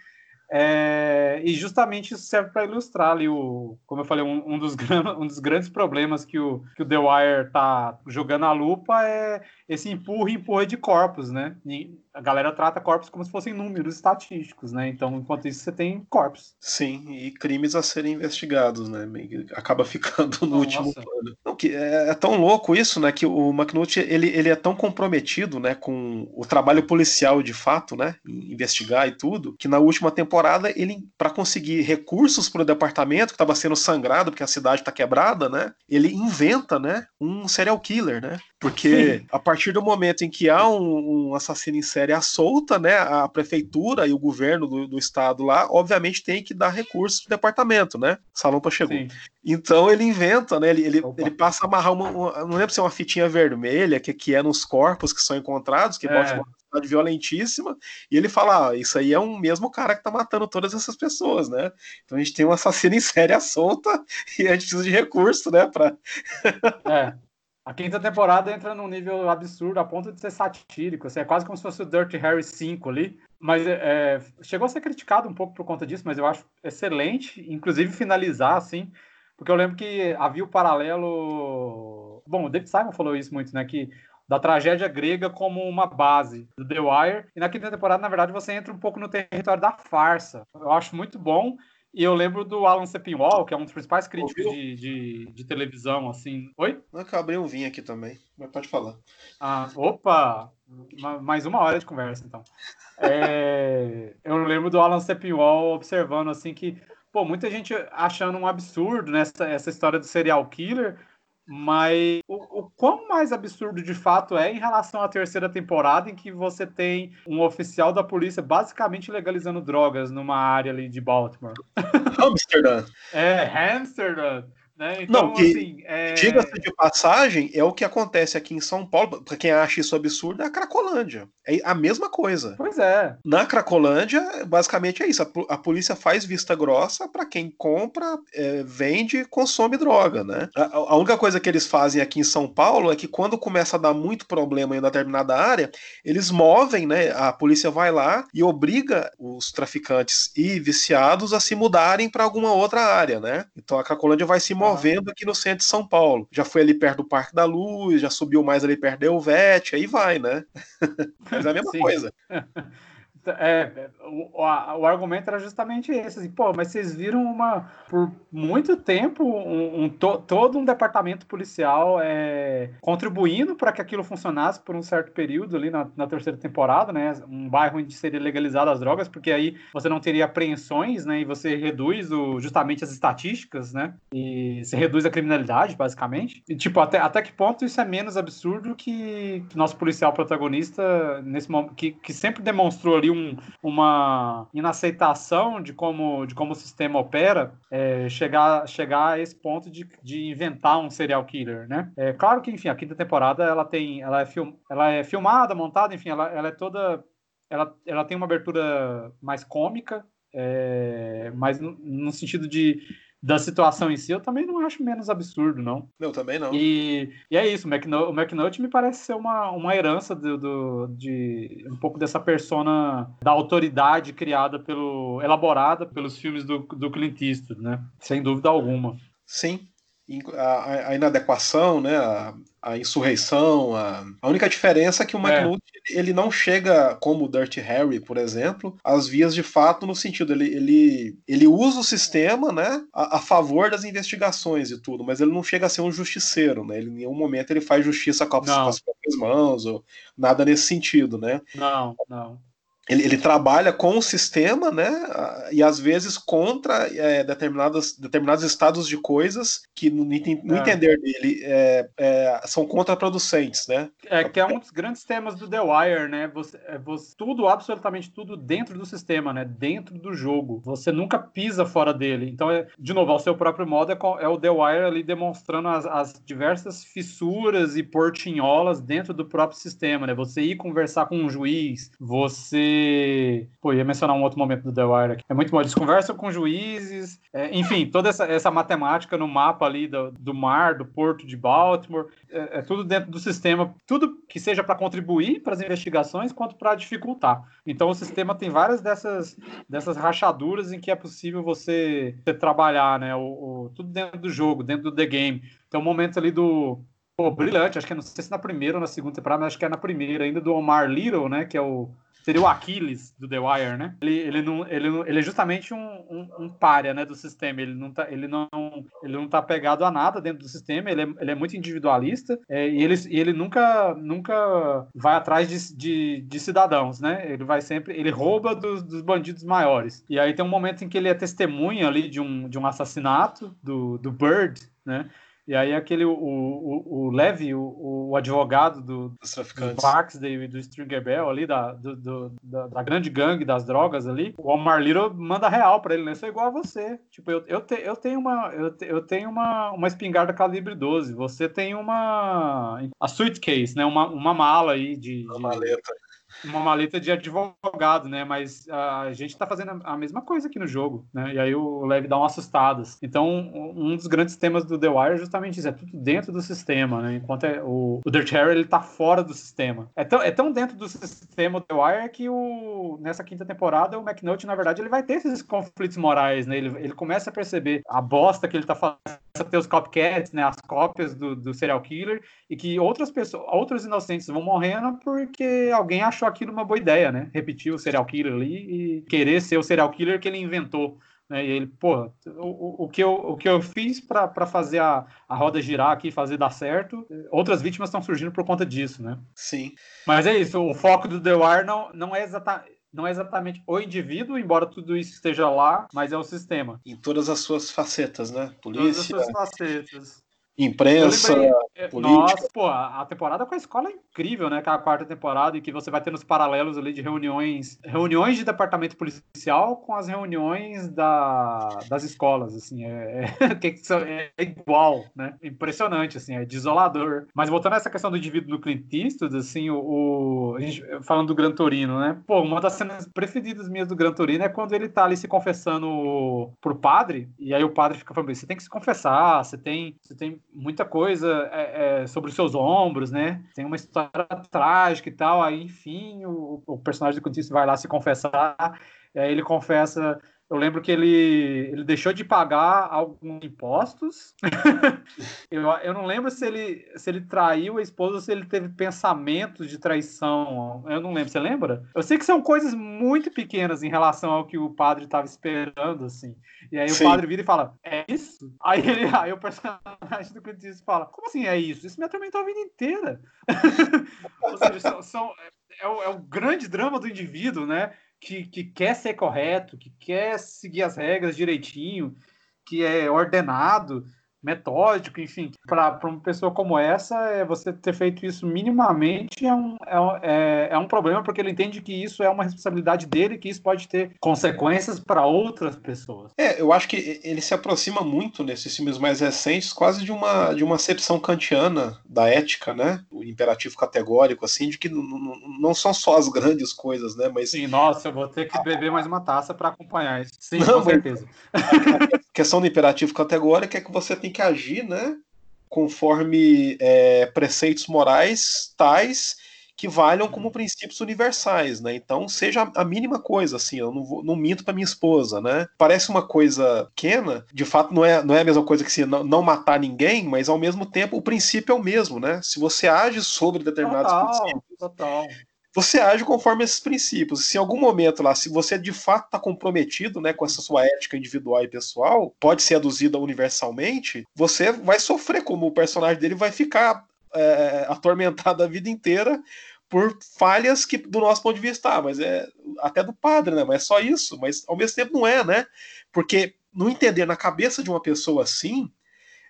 É, e justamente isso serve para ilustrar ali o, como eu falei, um, um, dos, [LAUGHS] um dos grandes problemas que o, que o The Wire tá jogando a lupa é esse empurra e empurra de corpos, né? E a galera trata corpos como se fossem números estatísticos, né? Então, enquanto isso, você tem corpos. Sim, e crimes a serem investigados, né? Acaba [LAUGHS] ficando no Nossa. último plano. Não, que é, é, tão louco isso, né? Que o McNulty, ele, ele é tão comprometido, né? Com o trabalho policial de fato, né? Investigar e tudo, que na última temporada, ele, para conseguir recursos para o departamento, que estava sendo sangrado, porque a cidade está quebrada, né? Ele inventa, né? Um serial killer, né? Porque Sim. a partir do momento em que há um, um assassino em série à solta, né? A prefeitura e o governo do, do estado lá, obviamente, tem que dar recursos pro departamento, né? Salompa chegou. Sim. Então ele inventa, né? Ele, ele, ele passa a amarrar uma, uma, Não lembro se é uma fitinha vermelha, que, que é nos corpos que são encontrados, que é. uma cidade violentíssima, e ele fala: ah, isso aí é um mesmo cara que tá matando todas essas pessoas, né? Então a gente tem um assassino em série à solta [LAUGHS] e a gente precisa de recurso, né? Pra... é. A quinta temporada entra num nível absurdo, a ponto de ser satírico. Assim, é quase como se fosse o Dirty Harry 5 ali. Mas é, chegou a ser criticado um pouco por conta disso, mas eu acho excelente, inclusive finalizar, assim, porque eu lembro que havia o paralelo. Bom, o David Simon falou isso muito, né? Que da tragédia grega como uma base do The Wire. E na quinta temporada, na verdade, você entra um pouco no território da farsa. Eu acho muito bom. E eu lembro do Alan Sepinwall, que é um dos principais críticos de, de, de, televisão, assim. Oi? Não que eu abri um vinho aqui também, mas pode falar. Ah, opa! Mais uma hora de conversa, então. É, [LAUGHS] eu lembro do Alan Sepinwall observando, assim, que, pô, muita gente achando um absurdo nessa essa história do serial killer, mas o, o quão mais absurdo de fato é em relação à terceira temporada, em que você tem um oficial da polícia basicamente legalizando drogas numa área ali de Baltimore. Amsterdã. é, Amsterdã. Né? Então, não, assim, é... diga-se de passagem, é o que acontece aqui em São Paulo. Para quem acha isso absurdo, é a Cracolândia. É a mesma coisa. Pois é. Na Cracolândia, basicamente é isso. A, a polícia faz vista grossa para quem compra, é, vende, consome droga, né? A, a, única coisa que eles fazem aqui em São Paulo é que quando começa a dar muito problema em uma determinada área, eles movem, né? A polícia vai lá e obriga os traficantes e viciados a se mudarem para alguma outra área, né? Então a Cracolândia vai se mover movendo aqui no centro de São Paulo. Já foi ali perto do Parque da Luz, já subiu mais ali perto da Elvete, aí vai, né? [LAUGHS] Mas é a mesma Sim. coisa. [LAUGHS] É, o, o argumento era justamente esse, assim, pô, mas vocês viram uma, por muito tempo, um, um to, todo um departamento policial é, contribuindo para que aquilo funcionasse por um certo período ali na, na, terceira temporada, né, um bairro onde seria legalizado as drogas, porque aí você não teria apreensões, né, e você reduz o, justamente as estatísticas, né, e você reduz a criminalidade, basicamente, e tipo, até, até que ponto isso é menos absurdo que nosso policial protagonista, nesse momento, que, que sempre demonstrou ali um, uma inaceitação de como, de como o sistema opera, é, chegar, chegar a esse ponto de, de inventar um serial killer, né? É claro que, enfim, a quinta temporada ela tem, ela é, film, ela é filmada, montada, enfim, ela, ela é toda, ela, ela tem uma abertura mais cômica, é, mas no, no sentido de da situação em si, eu também não acho menos absurdo, não. Eu também não. E, e é isso, o McNulty, o McNulty me parece ser uma, uma herança do, do, de um pouco dessa persona da autoridade criada pelo. elaborada pelos filmes do, do Clint Eastwood, né? Sem dúvida alguma. Sim, a, a inadequação, né, a, a insurreição, a, a, única diferença é que o McNulty é. ele não chega como o Dirty Harry, por exemplo, às vias de fato no sentido ele, ele, ele usa o sistema, né, a, a, favor das investigações e tudo, mas ele não chega a ser um justiceiro, né? Ele em nenhum momento ele faz justiça com, a, com as próprias mãos ou nada nesse sentido, né? Não, não ele, ele, trabalha com o sistema, né? E às vezes contra é, determinadas, determinados estados de coisas que, no, no é. entender dele, é, é, são contraproducentes, né? É que é um dos grandes temas do The Wire, né? Você, é, você, tudo, absolutamente tudo dentro do sistema, né? Dentro do jogo. Você nunca pisa fora dele. Então, é, de novo, ao seu próprio modo, é, é o The Wire ali demonstrando as, as diversas fissuras e portinholas dentro do próprio sistema, né? Você ir conversar com um juiz, você Pô, ia mencionar um outro momento do The Wire aqui. É muito bom. Eles conversam com juízes, é, enfim, toda essa, essa matemática no mapa ali do, do mar, do porto de Baltimore. É, é tudo dentro do sistema, tudo que seja para contribuir para as investigações, quanto para dificultar. Então o sistema tem várias dessas, dessas rachaduras em que é possível você, você trabalhar, né? O, o, tudo dentro do jogo, dentro do The Game. Tem um momento ali do, Pô, brilhante, acho que é, não sei se na primeira ou na segunda temporada, mas acho que é na primeira, ainda do Omar Little, né? Que é o, seria o Aquiles do The Wire, né? Ele, ele, não, ele, ele é justamente um, um, um párea né, do sistema. Ele não, tá, ele, não, ele não tá pegado a nada dentro do sistema, ele é, ele é muito individualista é, e, ele, e ele nunca, nunca vai atrás de, de, de, cidadãos, né? Ele vai sempre. Ele rouba dos, dos, bandidos maiores. E aí tem um momento em que ele é testemunha ali de um, de um assassinato do, do Bird, né? E aí aquele, o, o, o Levi, o, o advogado do, do Baxter e do Stringer Bell ali, da, do, do, da, da, grande gangue das drogas ali, o Omar Little manda real para ele, né? Eu sou igual a você. Tipo, eu, eu, te, eu tenho, uma, eu, te, eu tenho uma, uma espingarda calibre 12, você tem uma... a suitcase, né? Uma, uma mala aí de... Uma de, maleta uma maleta de advogado, né? Mas a gente tá fazendo a mesma coisa aqui no jogo, né? E aí o Lev dá umas assustadas. Então, um dos grandes temas do The Wire é justamente isso, é tudo dentro do sistema, né? Enquanto é, o, o Dirt Harry, ele tá fora do sistema. É tão, é tão dentro do sistema The Wire que o, nessa quinta temporada o McNulty, na verdade, ele vai ter esses conflitos morais, né? Ele, ele começa a perceber a bosta que ele tá fazendo, a ter os copycats, né? As cópias do, do serial killer e que outras pessoas, outros inocentes vão morrendo porque alguém achou aquilo uma boa ideia, né? Repetir o serial killer ali e querer ser o serial killer que ele inventou. Né? E ele, pô, o, o, que, eu, o que eu fiz para fazer a, a roda girar aqui, fazer dar certo, outras vítimas estão surgindo por conta disso, né? Sim. Mas é isso, o foco do The Wire não, não é exatamente não é exatamente o indivíduo, embora tudo isso esteja lá, mas é o sistema. Em todas as suas facetas, né? Polícia. Todas as suas facetas imprensa, é, política. Nossa, pô, a temporada com a escola é incrível, né? Aquela quarta temporada em que você vai ter nos paralelos ali de reuniões, reuniões de departamento policial com as reuniões da, das escolas, assim, é, é, [LAUGHS] é igual, né? Impressionante, assim, é desolador. Mas voltando a essa questão do indivíduo no Clint Eastwood, assim, o, o gente, falando do Gran Torino, né? Pô, uma das cenas preferidas minhas do Gran Torino é quando ele tá ali se confessando pro padre, e aí o padre fica falando, você tem que se confessar, você tem, você tem muita coisa é, é, sobre os seus ombros, né? Tem uma história trágica e tal. Aí, enfim, o, o personagem do Curtis vai lá se confessar. Ele confessa eu lembro que ele, ele deixou de pagar alguns impostos. [LAUGHS] eu, eu não lembro se ele, se ele traiu a esposa ou se ele teve pensamentos de traição. Eu não lembro. Você lembra? Eu sei que são coisas muito pequenas em relação ao que o padre estava esperando, assim. E aí Sim. o padre vira e fala: É isso? Aí, ele, [LAUGHS] aí o personagem do Clint fala: Como assim é isso? Isso me atormentou a vida inteira. [LAUGHS] ou seja, são, são é, o, é o grande drama do indivíduo, né? Que, que quer ser correto, que quer seguir as regras direitinho, que é ordenado, metódico, enfim. Para uma pessoa como essa, é, você ter feito isso minimamente é um, é, é, é, um problema, porque ele entende que isso é uma responsabilidade dele, que isso pode ter consequências para outras pessoas. É, eu acho que ele se aproxima muito nesses filmes mais recentes, quase de uma, de uma acepção kantiana da ética, né? O imperativo categórico, assim, de que não são só as grandes coisas, né? Mas... Sim, nossa, eu vou ter que beber mais uma taça para acompanhar isso. Sim, não, com certeza. A questão do imperativo categórico é que você tem que agir, né? Conforme é, preceitos morais tais que valham como princípios universais, né? Então, seja a mínima coisa, assim, eu não, vou, não minto para minha esposa, né? Parece uma coisa pequena, de fato não é, não é a mesma coisa que se não, não matar ninguém, mas ao mesmo tempo o princípio é o mesmo, né? Se você age sobre determinados total, princípios, total você age conforme esses princípios. Se em algum momento lá, se você de fato está comprometido né, com essa sua ética individual e pessoal, pode ser aduzida universalmente, você vai sofrer como o personagem dele vai ficar é, atormentado a vida inteira por falhas que, do nosso ponto de vista, ah, mas é até do padre, né? Mas é só isso. Mas ao mesmo tempo não é, né? Porque não entender na cabeça de uma pessoa assim,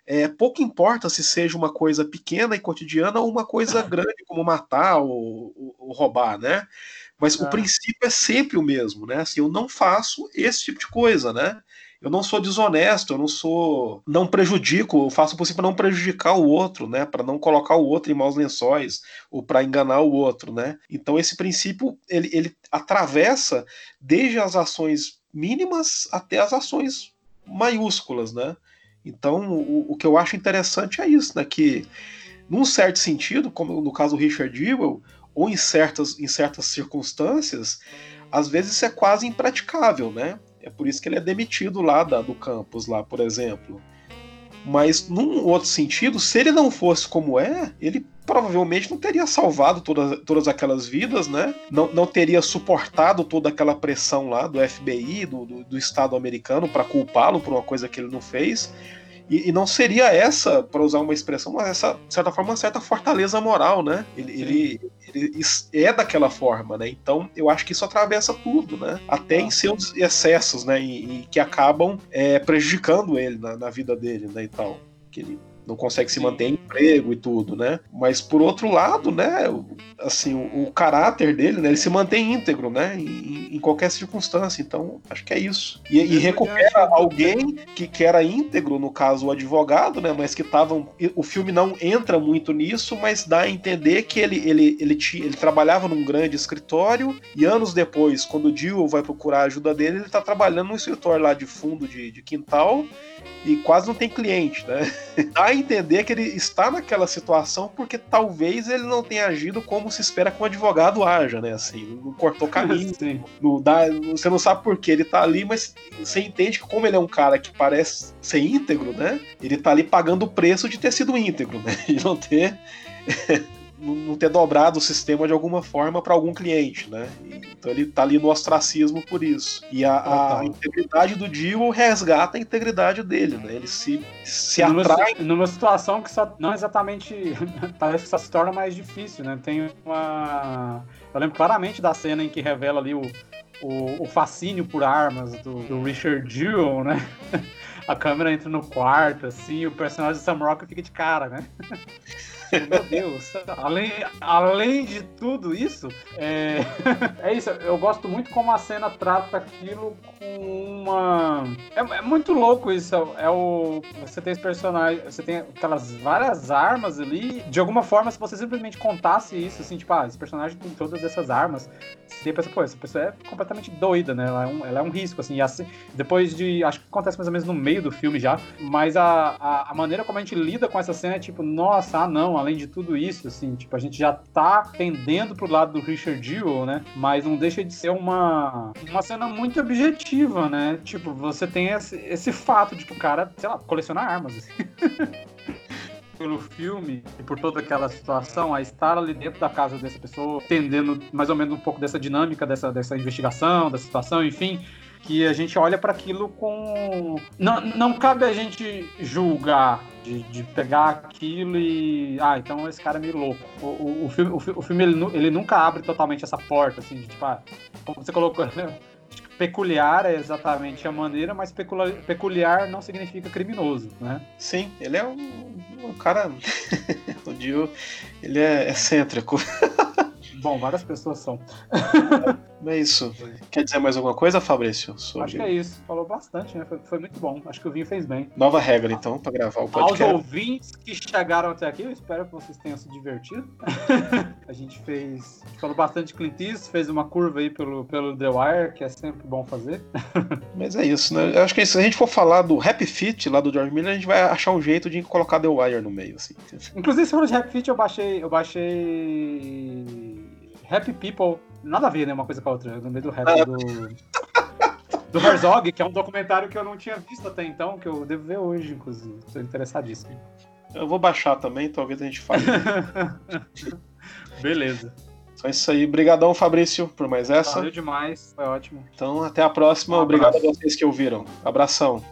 é, pouco importa se seja uma coisa pequena e cotidiana ou uma coisa [LAUGHS] grande, como matar ou, ou, ou roubar, né? Mas o é. princípio é sempre o mesmo, né? Assim, eu não faço esse tipo de coisa, né? Eu não sou desonesto, eu não sou. não prejudico, eu faço o possível para não prejudicar o outro, né? Para não colocar o outro em maus lençóis ou para enganar o outro, né? Então esse princípio ele, ele atravessa desde as ações mínimas até as ações maiúsculas, né? Então, o, o que eu acho interessante é isso, né? Que, num certo sentido, como no caso do Richard Ewell, ou em certas, em certas circunstâncias, às vezes isso é quase impraticável, né? É por isso que ele é demitido lá da, do campus, lá, por exemplo. Mas, num outro sentido, se ele não fosse como é, ele provavelmente não teria salvado todas, todas aquelas vidas, né? Não, não teria suportado toda aquela pressão lá do FBI, do, do, do Estado americano, para culpá-lo por uma coisa que ele não fez. E, e não seria essa, para usar uma expressão, mas essa, de certa forma, uma certa fortaleza moral, né? Ele, ele, ele, é daquela forma, né? Então eu acho que isso atravessa tudo, né? Até em seus excessos, né? E, e que acabam é, prejudicando ele na, na, vida dele, né? E tal. Que ele não consegue se manter em emprego e tudo, né? Mas por outro lado, né, assim, o, o caráter dele, né, ele se mantém íntegro, né, em, em qualquer circunstância. Então, acho que é isso. E, e recupera alguém que, que era íntegro, no caso o advogado, né, mas que estavam, o filme não entra muito nisso, mas dá a entender que ele ele ele, tinha, ele trabalhava num grande escritório e anos depois, quando o Dio vai procurar a ajuda dele, ele está trabalhando num escritório lá de fundo de, de quintal e quase não tem cliente, né? [LAUGHS] Dá a entender que ele está naquela situação porque talvez ele não tenha agido como se espera que um advogado haja, né? Assim, não cortou caminho, [LAUGHS] não dá, você não sabe por que ele está ali, mas você entende que como ele é um cara que parece ser íntegro, né? Ele está ali pagando o preço de ter sido íntegro, né? [LAUGHS] De não ter não ter dobrado o sistema de alguma forma para algum cliente, né? Então ele tá ali no ostracismo por isso. E a, a integridade do Dio resgata a integridade dele, né? Ele se, se numa, atrai. Numa situação que só, não exatamente. [LAUGHS] parece que só se torna mais difícil, né? Tem uma. Eu lembro claramente da cena em que revela ali o, o, o fascínio por armas do, do Richard Jewell, né? [LAUGHS] A câmera entra no quarto, assim, o personagem de Sam Rock fica de cara, né? [LAUGHS] meu Deus. Além, além de tudo isso, é... [LAUGHS] é isso. Eu gosto muito como a cena trata aquilo com uma. É, é muito louco isso. É o. Você tem esse personagem. Você tem aquelas várias armas ali. De alguma forma, se você simplesmente contasse isso, assim, tipo, ah, esse personagem tem todas essas armas. Você pensa, pô, essa pessoa é completamente doida, né? Ela é um, ela é um risco, assim. assim depois de. Acho que acontece mais ou menos no meio do filme já. Mas a, a, a maneira como a gente lida com essa cena é tipo, nossa, ah, não, além de tudo isso, assim, tipo, a gente já tá tendendo pro lado do Richard Jewell, né? Mas não deixa de ser uma, uma cena muito objetiva, né? Tipo, você tem esse, esse fato de que o cara, sei lá, coleciona armas. Assim. [LAUGHS] pelo filme e por toda aquela situação, a estar ali dentro da casa dessa pessoa, entendendo mais ou menos um pouco dessa dinâmica dessa, dessa investigação, da situação, enfim, que a gente olha para aquilo com. Não, não cabe a gente julgar, de, de, pegar aquilo e. Ah, então esse cara é meio louco. O, o, o filme, o, o filme ele, ele, nunca abre totalmente essa porta, assim, de tipo, ah, como você colocou, [LAUGHS] né? peculiar é exatamente a maneira, mas peculiar não significa criminoso, né? Sim, ele é um, um cara. [LAUGHS] o Dio, ele é excêntrico. [LAUGHS] Bom, várias pessoas são. É isso. Quer dizer mais alguma coisa, Fabrício? Sobre... Acho que é isso. Falou bastante, né? Foi, foi, muito bom. Acho que o Vinho fez bem. Nova regra, então, para gravar o podcast. Aos ouvintes que chegaram até aqui, eu espero que vocês tenham se divertido. [LAUGHS] a gente fez. Falou bastante Clint Eastwood, fez uma curva aí pelo, pelo The Wire, que é sempre bom fazer. [LAUGHS] Mas é isso, né? Eu acho que se a gente for falar do Happy Fit lá do George Miller, a gente vai achar um jeito de colocar The Wire no meio, assim. Inclusive, se for de Happy Fit, eu baixei. Eu baixei Happy People, nada a ver, né? Uma coisa com a outra. Eu lembrei do rap ah. do. Do Herzog, que é um documentário que eu não tinha visto até então, que eu devo ver hoje, inclusive. Estou interessadíssimo. Eu vou baixar também, talvez a gente fale. [LAUGHS] Beleza. Então é isso aí. Obrigadão, Fabrício, por mais essa. Valeu demais, foi ótimo. Então, até a próxima. Um Obrigado a vocês que ouviram. Abração.